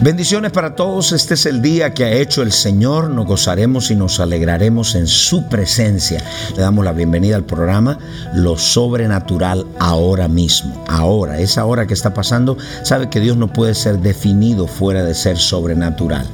Bendiciones para todos, este es el día que ha hecho el Señor, nos gozaremos y nos alegraremos en su presencia. Le damos la bienvenida al programa Lo Sobrenatural ahora mismo. Ahora, esa hora que está pasando, sabe que Dios no puede ser definido fuera de ser sobrenatural.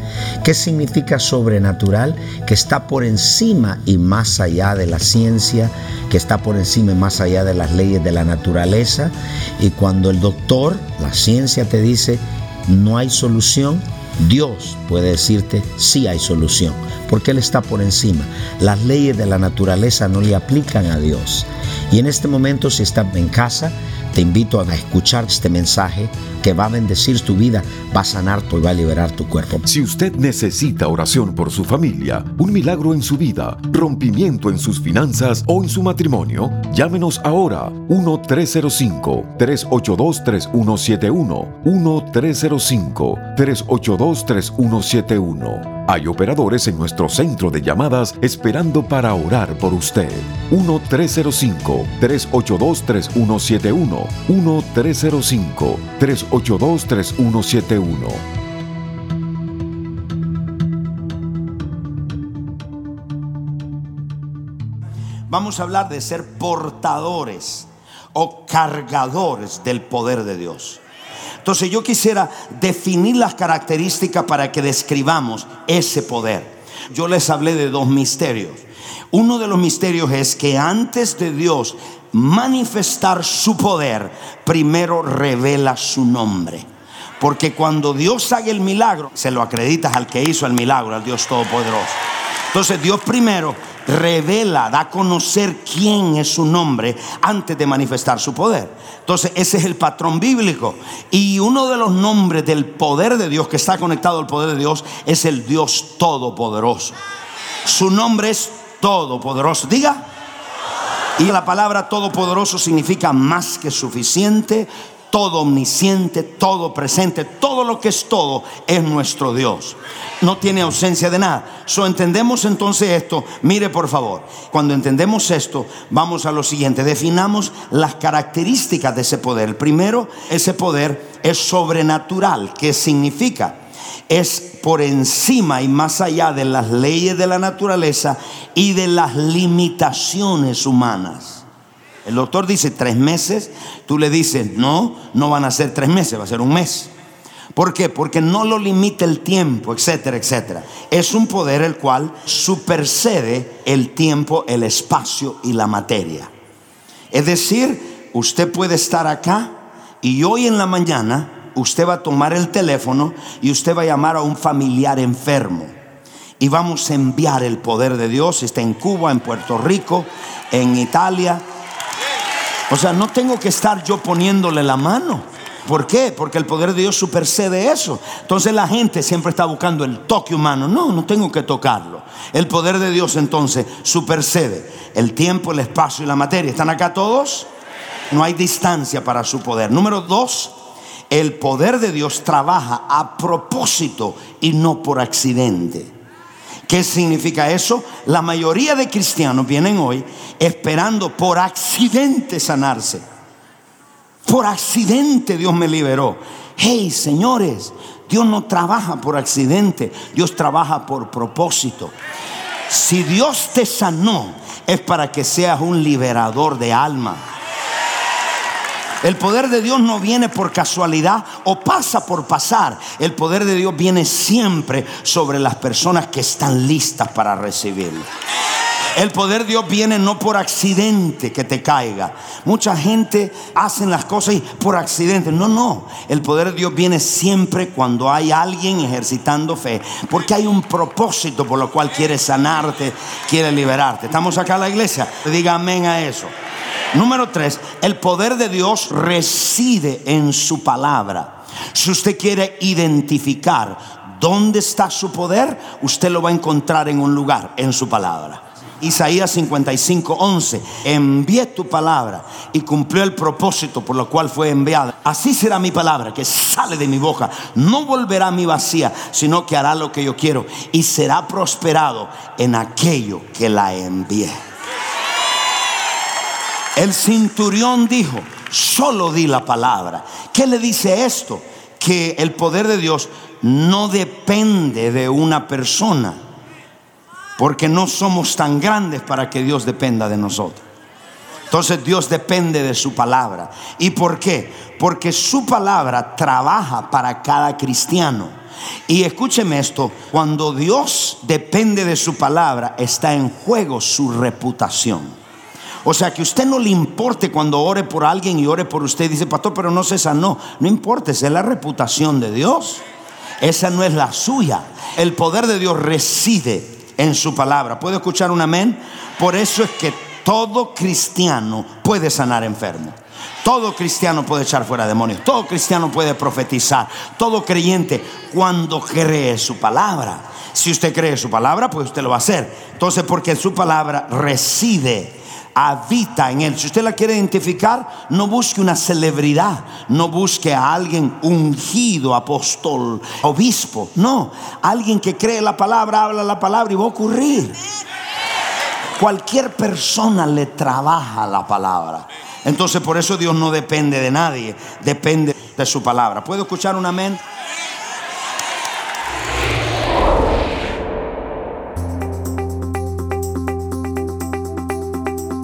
¿Qué significa sobrenatural? Que está por encima y más allá de la ciencia, que está por encima y más allá de las leyes de la naturaleza. Y cuando el doctor, la ciencia te dice, no hay solución, Dios puede decirte sí hay solución, porque Él está por encima. Las leyes de la naturaleza no le aplican a Dios. Y en este momento, si estás en casa, te invito a escuchar este mensaje que va a bendecir tu vida, va a sanar tu y va a liberar tu cuerpo. Si usted necesita oración por su familia, un milagro en su vida, rompimiento en sus finanzas o en su matrimonio, llámenos ahora 1-305-382-3171. 1-305-382-3171. Hay operadores en nuestro centro de llamadas esperando para orar por usted. 1-305-382-3171. 1-305-382-3171. Vamos a hablar de ser portadores o cargadores del poder de Dios. Entonces yo quisiera definir las características para que describamos ese poder. Yo les hablé de dos misterios. Uno de los misterios es que antes de Dios manifestar su poder, primero revela su nombre. Porque cuando Dios haga el milagro, se lo acreditas al que hizo el milagro, al Dios Todopoderoso. Entonces Dios primero revela, da a conocer quién es su nombre antes de manifestar su poder. Entonces ese es el patrón bíblico. Y uno de los nombres del poder de Dios que está conectado al poder de Dios es el Dios Todopoderoso. Su nombre es Todopoderoso. Diga. Y la palabra todopoderoso significa más que suficiente, todo omnisciente, todo presente, todo lo que es todo es nuestro Dios. No tiene ausencia de nada. So entendemos entonces esto. Mire por favor, cuando entendemos esto, vamos a lo siguiente. Definamos las características de ese poder. Primero, ese poder es sobrenatural. ¿Qué significa? Es por encima y más allá de las leyes de la naturaleza y de las limitaciones humanas. El doctor dice tres meses, tú le dices, no, no van a ser tres meses, va a ser un mes. ¿Por qué? Porque no lo limita el tiempo, etcétera, etcétera. Es un poder el cual supercede el tiempo, el espacio y la materia. Es decir, usted puede estar acá y hoy en la mañana usted va a tomar el teléfono y usted va a llamar a un familiar enfermo. Y vamos a enviar el poder de Dios. Está en Cuba, en Puerto Rico, en Italia, o sea, no tengo que estar yo poniéndole la mano. ¿Por qué? Porque el poder de Dios supercede eso. Entonces la gente siempre está buscando el toque humano. No, no tengo que tocarlo. El poder de Dios entonces supercede el tiempo, el espacio y la materia. ¿Están acá todos? No hay distancia para su poder. Número dos, el poder de Dios trabaja a propósito y no por accidente. ¿Qué significa eso? La mayoría de cristianos vienen hoy esperando por accidente sanarse. Por accidente Dios me liberó. Hey, señores, Dios no trabaja por accidente, Dios trabaja por propósito. Si Dios te sanó, es para que seas un liberador de alma. El poder de Dios no viene por casualidad o pasa por pasar. El poder de Dios viene siempre sobre las personas que están listas para recibirlo. El poder de Dios viene no por accidente que te caiga. Mucha gente hace las cosas por accidente. No, no. El poder de Dios viene siempre cuando hay alguien ejercitando fe. Porque hay un propósito por lo cual quiere sanarte, quiere liberarte. ¿Estamos acá en la iglesia? Diga amén a eso. Número tres, el poder de Dios reside en su palabra. Si usted quiere identificar dónde está su poder, usted lo va a encontrar en un lugar, en su palabra. Isaías 55, 11. Envié tu palabra y cumplió el propósito por lo cual fue enviada. Así será mi palabra que sale de mi boca. No volverá a mi vacía, sino que hará lo que yo quiero y será prosperado en aquello que la envié. El centurión dijo, solo di la palabra. ¿Qué le dice esto? Que el poder de Dios no depende de una persona, porque no somos tan grandes para que Dios dependa de nosotros. Entonces Dios depende de su palabra. ¿Y por qué? Porque su palabra trabaja para cada cristiano. Y escúcheme esto, cuando Dios depende de su palabra, está en juego su reputación. O sea, que usted no le importe cuando ore por alguien y ore por usted. Dice, pastor, pero no se sanó. No importa, esa es la reputación de Dios. Esa no es la suya. El poder de Dios reside en su palabra. ¿Puedo escuchar un amén? Por eso es que todo cristiano puede sanar enfermo. Todo cristiano puede echar fuera demonios. Todo cristiano puede profetizar. Todo creyente cuando cree su palabra. Si usted cree su palabra, pues usted lo va a hacer. Entonces, porque su palabra reside habita en él. Si usted la quiere identificar, no busque una celebridad, no busque a alguien ungido, apóstol, obispo, no, alguien que cree la palabra, habla la palabra y va a ocurrir. Cualquier persona le trabaja la palabra. Entonces por eso Dios no depende de nadie, depende de su palabra. ¿Puedo escuchar un amén?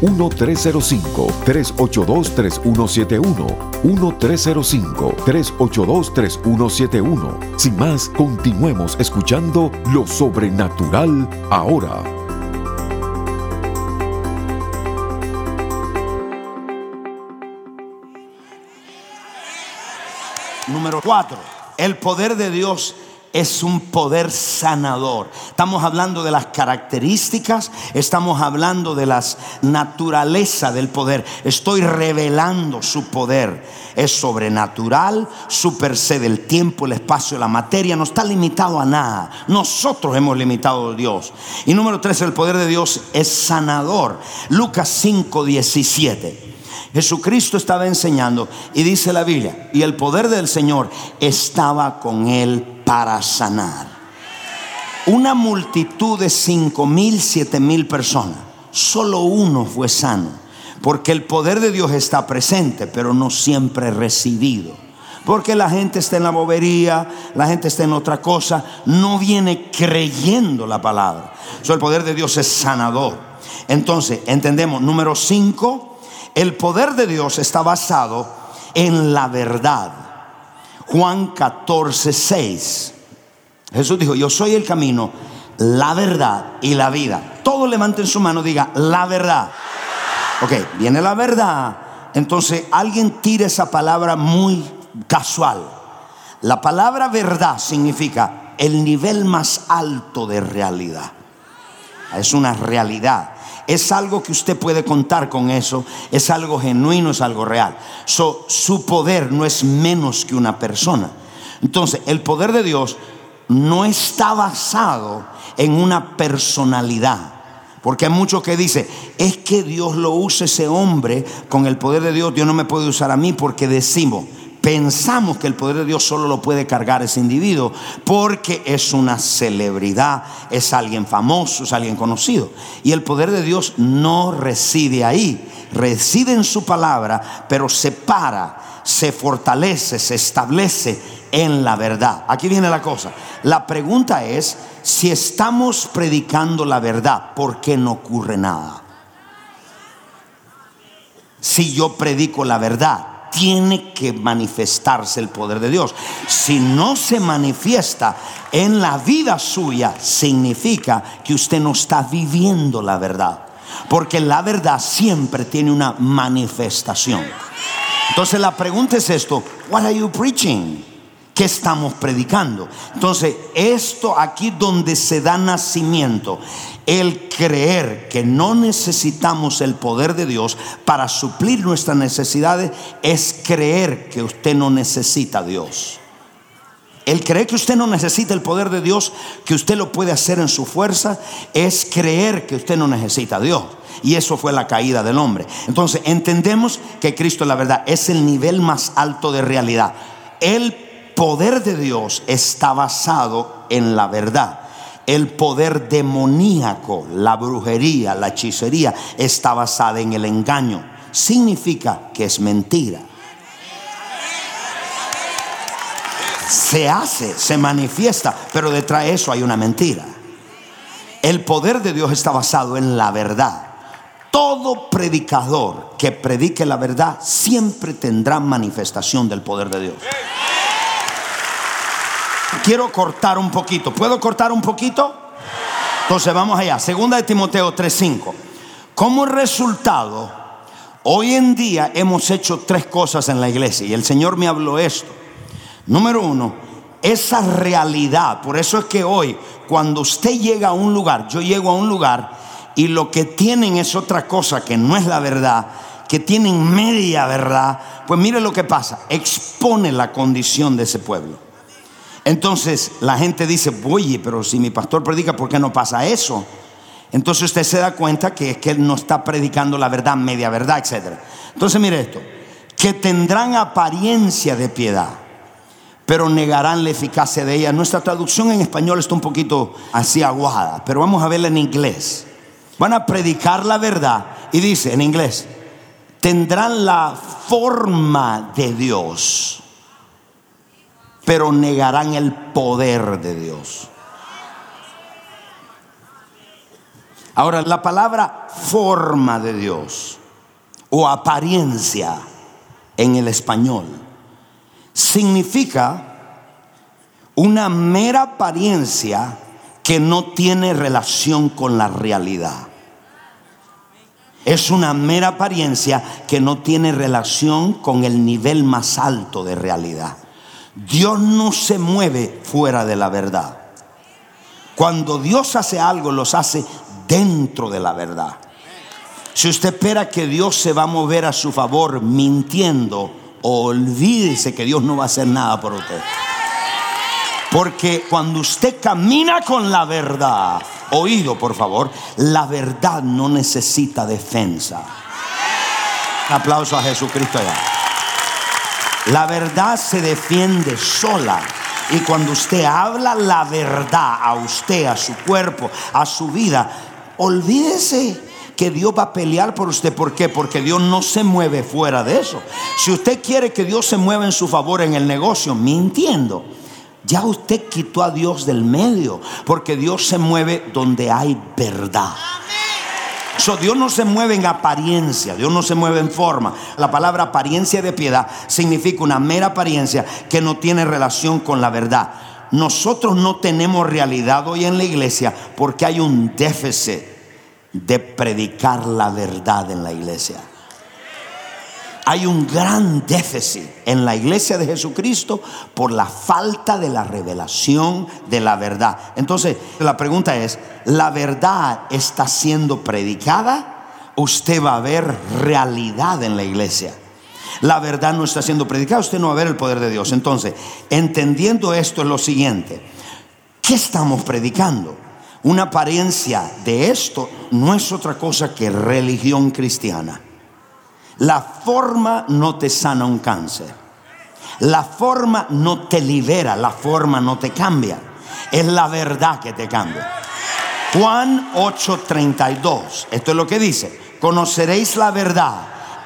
1-305-382-3171. 1-305-382-3171. Sin más, continuemos escuchando lo sobrenatural ahora. Número 4. El poder de Dios es un poder sanador. Estamos hablando de las características, estamos hablando de las naturaleza del poder. Estoy revelando su poder. Es sobrenatural, supersede el tiempo, el espacio, la materia, no está limitado a nada. Nosotros hemos limitado a Dios. Y número tres, el poder de Dios es sanador. Lucas 5, 17. Jesucristo estaba enseñando y dice la Biblia, y el poder del Señor estaba con él para sanar. Una multitud de cinco mil, siete mil personas, solo uno fue sano, porque el poder de Dios está presente, pero no siempre recibido. Porque la gente está en la bobería, la gente está en otra cosa, no viene creyendo la palabra. el poder de Dios es sanador. Entonces, entendemos, número cinco, el poder de Dios está basado en la verdad. Juan 14, 6. Jesús dijo, yo soy el camino, la verdad y la vida. Todos levanten su mano, diga, la verdad. Ok, viene la verdad. Entonces alguien tira esa palabra muy casual. La palabra verdad significa el nivel más alto de realidad. Es una realidad es algo que usted puede contar con eso, es algo genuino, es algo real. su poder no es menos que una persona. Entonces, el poder de Dios no está basado en una personalidad. Porque hay muchos que dicen, es que Dios lo usa ese hombre con el poder de Dios, Dios no me puede usar a mí porque decimos, pensamos que el poder de Dios solo lo puede cargar ese individuo porque es una celebridad, es alguien famoso, es alguien conocido. Y el poder de Dios no reside ahí, reside en su palabra, pero se para, se fortalece, se establece en la verdad. Aquí viene la cosa. La pregunta es, si estamos predicando la verdad, ¿por qué no ocurre nada? Si yo predico la verdad, tiene que manifestarse el poder de Dios. Si no se manifiesta en la vida suya, significa que usted no está viviendo la verdad. Porque la verdad siempre tiene una manifestación. Entonces la pregunta es esto, what are you preaching? ¿Qué estamos predicando? Entonces, esto aquí donde se da nacimiento, el creer que no necesitamos el poder de Dios para suplir nuestras necesidades, es creer que usted no necesita a Dios. El creer que usted no necesita el poder de Dios, que usted lo puede hacer en su fuerza, es creer que usted no necesita a Dios. Y eso fue la caída del hombre. Entonces entendemos que Cristo la verdad, es el nivel más alto de realidad. El poder de Dios está basado en la verdad. El poder demoníaco, la brujería, la hechicería está basada en el engaño. Significa que es mentira. Se hace, se manifiesta, pero detrás de eso hay una mentira. El poder de Dios está basado en la verdad. Todo predicador que predique la verdad siempre tendrá manifestación del poder de Dios quiero cortar un poquito. ¿Puedo cortar un poquito? Entonces vamos allá. Segunda de Timoteo 3:5. Como resultado, hoy en día hemos hecho tres cosas en la iglesia y el Señor me habló esto. Número uno, esa realidad. Por eso es que hoy, cuando usted llega a un lugar, yo llego a un lugar y lo que tienen es otra cosa que no es la verdad, que tienen media verdad, pues mire lo que pasa, expone la condición de ese pueblo. Entonces la gente dice, oye, pero si mi pastor predica, ¿por qué no pasa eso? Entonces usted se da cuenta que es que él no está predicando la verdad, media verdad, etc. Entonces mire esto, que tendrán apariencia de piedad, pero negarán la eficacia de ella. Nuestra traducción en español está un poquito así aguada, pero vamos a verla en inglés. Van a predicar la verdad y dice en inglés, tendrán la forma de Dios pero negarán el poder de Dios. Ahora, la palabra forma de Dios o apariencia en el español significa una mera apariencia que no tiene relación con la realidad. Es una mera apariencia que no tiene relación con el nivel más alto de realidad. Dios no se mueve fuera de la verdad. Cuando Dios hace algo, los hace dentro de la verdad. Si usted espera que Dios se va a mover a su favor mintiendo, olvídese que Dios no va a hacer nada por usted. Porque cuando usted camina con la verdad, oído por favor, la verdad no necesita defensa. Un aplauso a Jesucristo allá. La verdad se defiende sola. Y cuando usted habla la verdad a usted, a su cuerpo, a su vida, olvídese que Dios va a pelear por usted. ¿Por qué? Porque Dios no se mueve fuera de eso. Si usted quiere que Dios se mueva en su favor en el negocio, mintiendo, ya usted quitó a Dios del medio. Porque Dios se mueve donde hay verdad. Dios no se mueve en apariencia, Dios no se mueve en forma. La palabra apariencia de piedad significa una mera apariencia que no tiene relación con la verdad. Nosotros no tenemos realidad hoy en la iglesia porque hay un déficit de predicar la verdad en la iglesia hay un gran déficit en la iglesia de Jesucristo por la falta de la revelación de la verdad. Entonces, la pregunta es, ¿la verdad está siendo predicada? Usted va a ver realidad en la iglesia. La verdad no está siendo predicada, usted no va a ver el poder de Dios. Entonces, entendiendo esto es lo siguiente, ¿qué estamos predicando? Una apariencia de esto no es otra cosa que religión cristiana. La forma no te sana un cáncer. La forma no te libera, la forma no te cambia. Es la verdad que te cambia. Juan 8:32. Esto es lo que dice. Conoceréis la verdad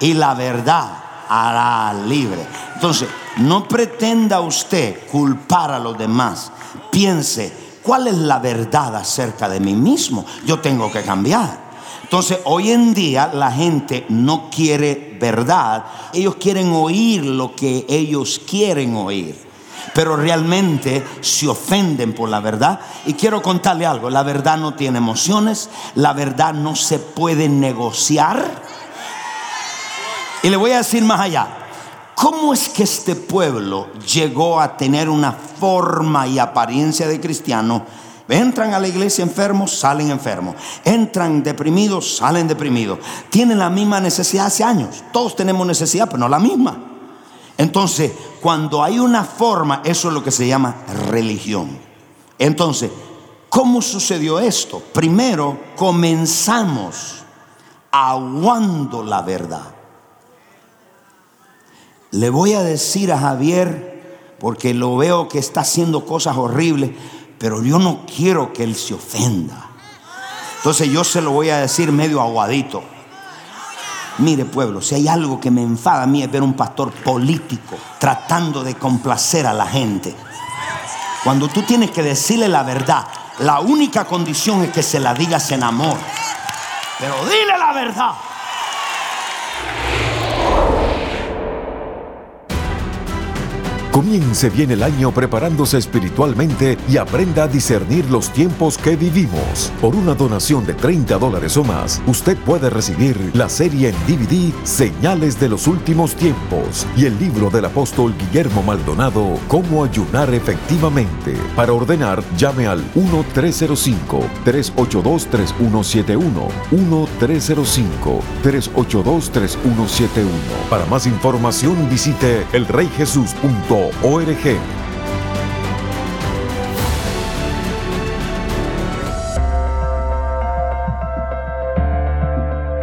y la verdad hará libre. Entonces, no pretenda usted culpar a los demás. Piense, ¿cuál es la verdad acerca de mí mismo? Yo tengo que cambiar. Entonces, hoy en día la gente no quiere verdad, ellos quieren oír lo que ellos quieren oír. pero realmente se ofenden por la verdad. Y quiero contarle algo, la verdad no tiene emociones, la verdad no se puede negociar. Y le voy a decir más allá, ¿cómo es que este pueblo llegó a tener una forma y apariencia de cristiano? Entran a la iglesia enfermos, salen enfermos. Entran deprimidos, salen deprimidos. Tienen la misma necesidad hace años. Todos tenemos necesidad, pero no la misma. Entonces, cuando hay una forma, eso es lo que se llama religión. Entonces, ¿cómo sucedió esto? Primero, comenzamos aguando la verdad. Le voy a decir a Javier, porque lo veo que está haciendo cosas horribles, pero yo no quiero que él se ofenda. Entonces yo se lo voy a decir medio aguadito. Mire pueblo, si hay algo que me enfada a mí es ver un pastor político tratando de complacer a la gente. Cuando tú tienes que decirle la verdad, la única condición es que se la digas en amor. Pero dile la verdad. Comience bien el año preparándose espiritualmente y aprenda a discernir los tiempos que vivimos. Por una donación de 30 dólares o más, usted puede recibir la serie en DVD Señales de los Últimos Tiempos y el libro del apóstol Guillermo Maldonado, Cómo ayunar efectivamente. Para ordenar, llame al 1-305-382-3171. 1-305-382-3171. Para más información visite elreyjesus.com org.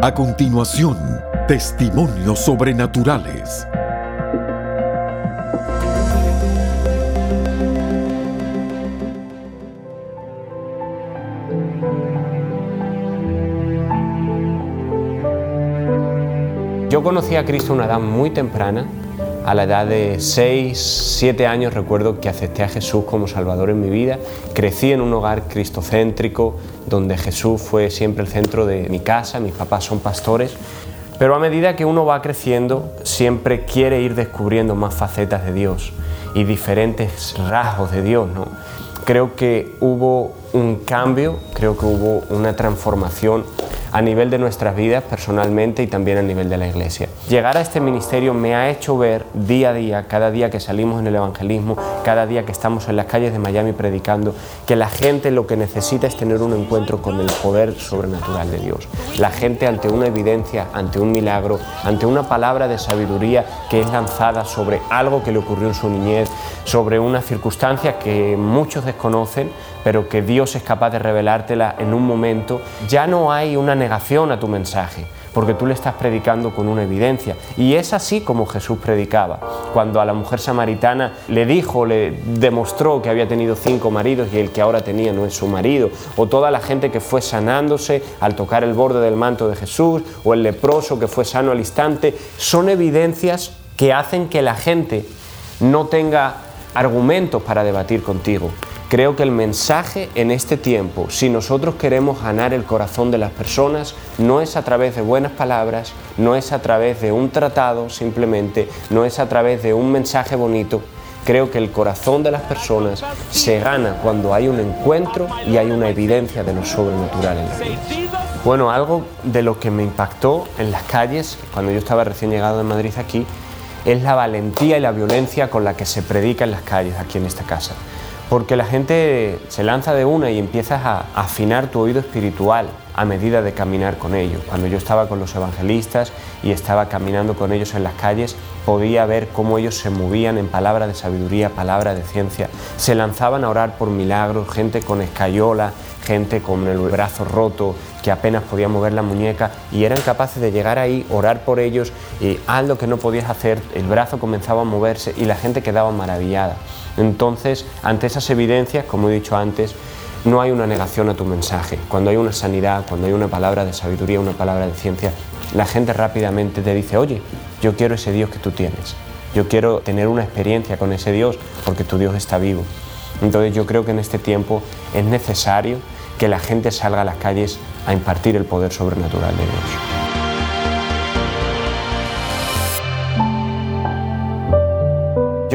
A continuación, testimonios sobrenaturales. Yo conocí a Cristo a una edad muy temprana a la edad de 6, 7 años recuerdo que acepté a Jesús como Salvador en mi vida. Crecí en un hogar cristocéntrico donde Jesús fue siempre el centro de mi casa, mis papás son pastores. Pero a medida que uno va creciendo, siempre quiere ir descubriendo más facetas de Dios y diferentes rasgos de Dios. ¿no? Creo que hubo un cambio, creo que hubo una transformación a nivel de nuestras vidas personalmente y también a nivel de la iglesia. Llegar a este ministerio me ha hecho ver día a día, cada día que salimos en el evangelismo, cada día que estamos en las calles de Miami predicando, que la gente lo que necesita es tener un encuentro con el poder sobrenatural de Dios. La gente ante una evidencia, ante un milagro, ante una palabra de sabiduría que es lanzada sobre algo que le ocurrió en su niñez, sobre una circunstancia que muchos desconocen, pero que Dios es capaz de revelártela en un momento, ya no hay una negación a tu mensaje, porque tú le estás predicando con una evidencia. Y es así como Jesús predicaba. Cuando a la mujer samaritana le dijo, le demostró que había tenido cinco maridos y el que ahora tenía no es su marido, o toda la gente que fue sanándose al tocar el borde del manto de Jesús, o el leproso que fue sano al instante, son evidencias que hacen que la gente no tenga argumentos para debatir contigo. Creo que el mensaje en este tiempo, si nosotros queremos ganar el corazón de las personas, no es a través de buenas palabras, no es a través de un tratado simplemente, no es a través de un mensaje bonito. Creo que el corazón de las personas se gana cuando hay un encuentro y hay una evidencia de lo sobrenatural en la vida. Bueno, algo de lo que me impactó en las calles cuando yo estaba recién llegado de Madrid aquí es la valentía y la violencia con la que se predica en las calles aquí en esta casa porque la gente se lanza de una y empiezas a afinar tu oído espiritual a medida de caminar con ellos. Cuando yo estaba con los evangelistas y estaba caminando con ellos en las calles, podía ver cómo ellos se movían en palabra de sabiduría, palabra de ciencia. Se lanzaban a orar por milagros, gente con escayola, gente con el brazo roto, que apenas podía mover la muñeca y eran capaces de llegar ahí, orar por ellos y algo que no podías hacer, el brazo comenzaba a moverse y la gente quedaba maravillada. Entonces, ante esas evidencias, como he dicho antes, no hay una negación a tu mensaje. Cuando hay una sanidad, cuando hay una palabra de sabiduría, una palabra de ciencia, la gente rápidamente te dice, oye, yo quiero ese Dios que tú tienes. Yo quiero tener una experiencia con ese Dios porque tu Dios está vivo. Entonces yo creo que en este tiempo es necesario que la gente salga a las calles a impartir el poder sobrenatural de Dios.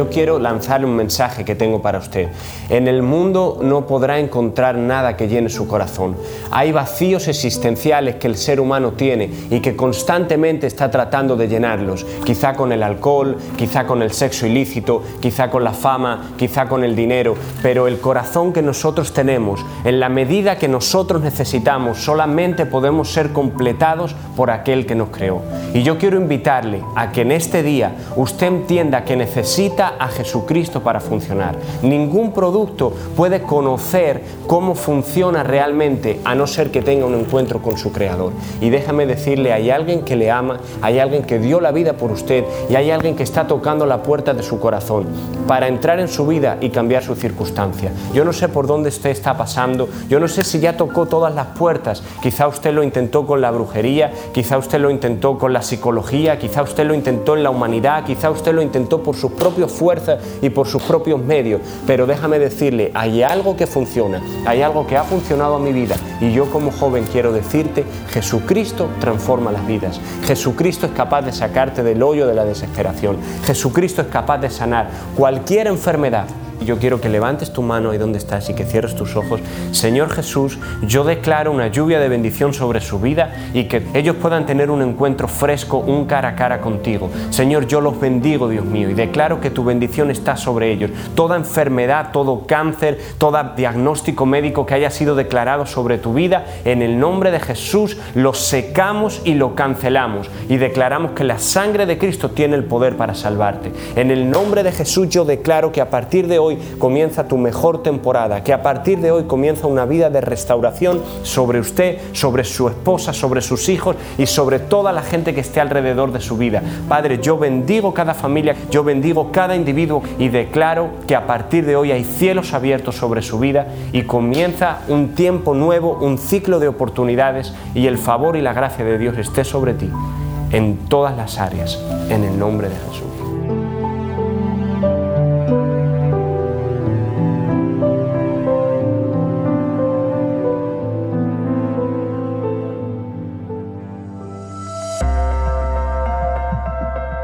Yo quiero lanzarle un mensaje que tengo para usted. En el mundo no podrá encontrar nada que llene su corazón. Hay vacíos existenciales que el ser humano tiene y que constantemente está tratando de llenarlos, quizá con el alcohol, quizá con el sexo ilícito, quizá con la fama, quizá con el dinero, pero el corazón que nosotros tenemos, en la medida que nosotros necesitamos, solamente podemos ser completados por aquel que nos creó. Y yo quiero invitarle a que en este día usted entienda que necesita a Jesucristo para funcionar. Ningún producto puede conocer cómo funciona realmente a no ser que tenga un encuentro con su creador. Y déjame decirle, hay alguien que le ama, hay alguien que dio la vida por usted y hay alguien que está tocando la puerta de su corazón para entrar en su vida y cambiar su circunstancia. Yo no sé por dónde usted está pasando, yo no sé si ya tocó todas las puertas, quizá usted lo intentó con la brujería, quizá usted lo intentó con la psicología, quizá usted lo intentó en la humanidad, quizá usted lo intentó por sus propias y por sus propios medios, pero déjame decirle, hay algo que funciona, hay algo que ha funcionado en mi vida. Y yo como joven quiero decirte, Jesucristo transforma las vidas, Jesucristo es capaz de sacarte del hoyo de la desesperación, Jesucristo es capaz de sanar cualquier enfermedad yo quiero que levantes tu mano ahí donde estás y que cierres tus ojos. Señor Jesús, yo declaro una lluvia de bendición sobre su vida y que ellos puedan tener un encuentro fresco, un cara a cara contigo. Señor, yo los bendigo, Dios mío, y declaro que tu bendición está sobre ellos. Toda enfermedad, todo cáncer, todo diagnóstico médico que haya sido declarado sobre tu vida, en el nombre de Jesús lo secamos y lo cancelamos y declaramos que la sangre de Cristo tiene el poder para salvarte. En el nombre de Jesús yo declaro que a partir de hoy comienza tu mejor temporada, que a partir de hoy comienza una vida de restauración sobre usted, sobre su esposa, sobre sus hijos y sobre toda la gente que esté alrededor de su vida. Padre, yo bendigo cada familia, yo bendigo cada individuo y declaro que a partir de hoy hay cielos abiertos sobre su vida y comienza un tiempo nuevo, un ciclo de oportunidades y el favor y la gracia de Dios esté sobre ti en todas las áreas, en el nombre de Jesús.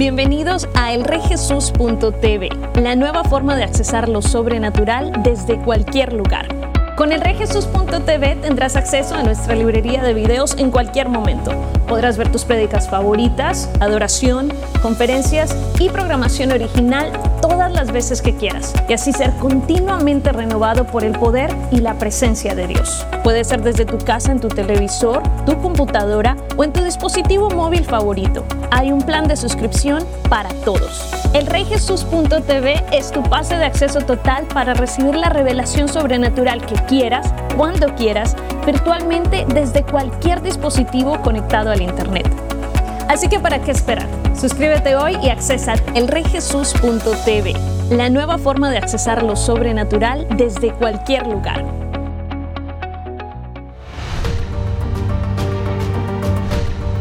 Bienvenidos a elreyjesus.tv, la nueva forma de accesar lo sobrenatural desde cualquier lugar. Con elreyjesus.tv tendrás acceso a nuestra librería de videos en cualquier momento. Podrás ver tus prédicas favoritas, adoración, conferencias y programación original todas las veces que quieras y así ser continuamente renovado por el poder y la presencia de Dios. Puede ser desde tu casa, en tu televisor, tu computadora o en tu dispositivo móvil favorito. Hay un plan de suscripción para todos. El reyjesus.tv es tu pase de acceso total para recibir la revelación sobrenatural que quieras, cuando quieras, virtualmente desde cualquier dispositivo conectado al Internet. Así que ¿para qué esperar? Suscríbete hoy y accesa elreyjesus.tv, la nueva forma de accesar lo sobrenatural desde cualquier lugar.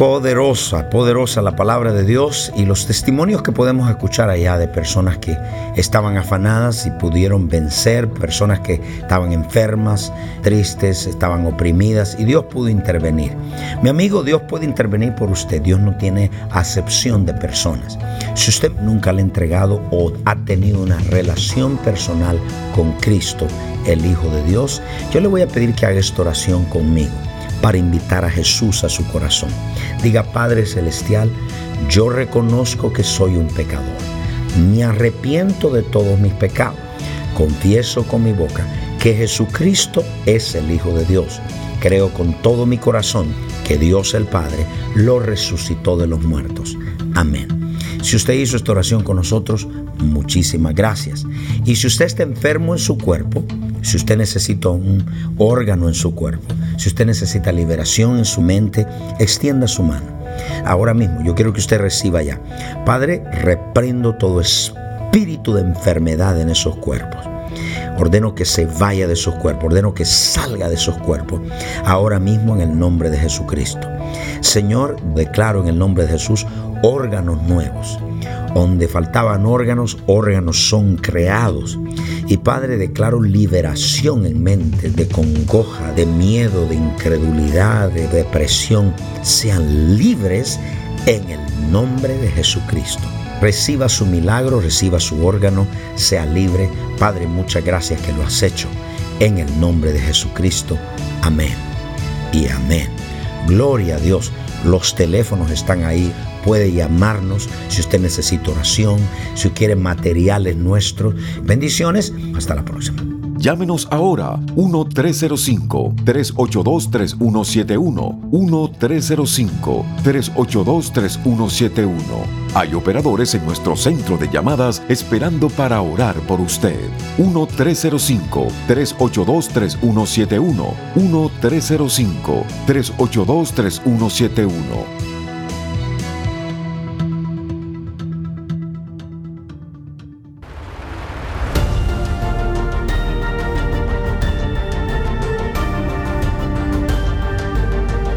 Poderosa, poderosa la palabra de Dios y los testimonios que podemos escuchar allá de personas que estaban afanadas y pudieron vencer, personas que estaban enfermas, tristes, estaban oprimidas y Dios pudo intervenir. Mi amigo, Dios puede intervenir por usted. Dios no tiene acepción de personas. Si usted nunca le ha entregado o ha tenido una relación personal con Cristo, el Hijo de Dios, yo le voy a pedir que haga esta oración conmigo para invitar a Jesús a su corazón. Diga, Padre Celestial, yo reconozco que soy un pecador. Me arrepiento de todos mis pecados. Confieso con mi boca que Jesucristo es el Hijo de Dios. Creo con todo mi corazón que Dios el Padre lo resucitó de los muertos. Amén. Si usted hizo esta oración con nosotros, muchísimas gracias. Y si usted está enfermo en su cuerpo, si usted necesita un órgano en su cuerpo, si usted necesita liberación en su mente, extienda su mano. Ahora mismo yo quiero que usted reciba ya. Padre, reprendo todo espíritu de enfermedad en esos cuerpos. Ordeno que se vaya de esos cuerpos, ordeno que salga de esos cuerpos, ahora mismo en el nombre de Jesucristo. Señor, declaro en el nombre de Jesús órganos nuevos. Donde faltaban órganos, órganos son creados. Y Padre, declaro liberación en mente de congoja, de miedo, de incredulidad, de depresión. Sean libres en el nombre de Jesucristo. Reciba su milagro, reciba su órgano, sea libre. Padre, muchas gracias que lo has hecho. En el nombre de Jesucristo. Amén. Y amén. Gloria a Dios. Los teléfonos están ahí puede llamarnos si usted necesita oración, si quiere materiales nuestros. Bendiciones, hasta la próxima. Llámenos ahora 1-305-382-3171. 1-305-382-3171. Hay operadores en nuestro centro de llamadas esperando para orar por usted. 1-305-382-3171. 1-305-382-3171.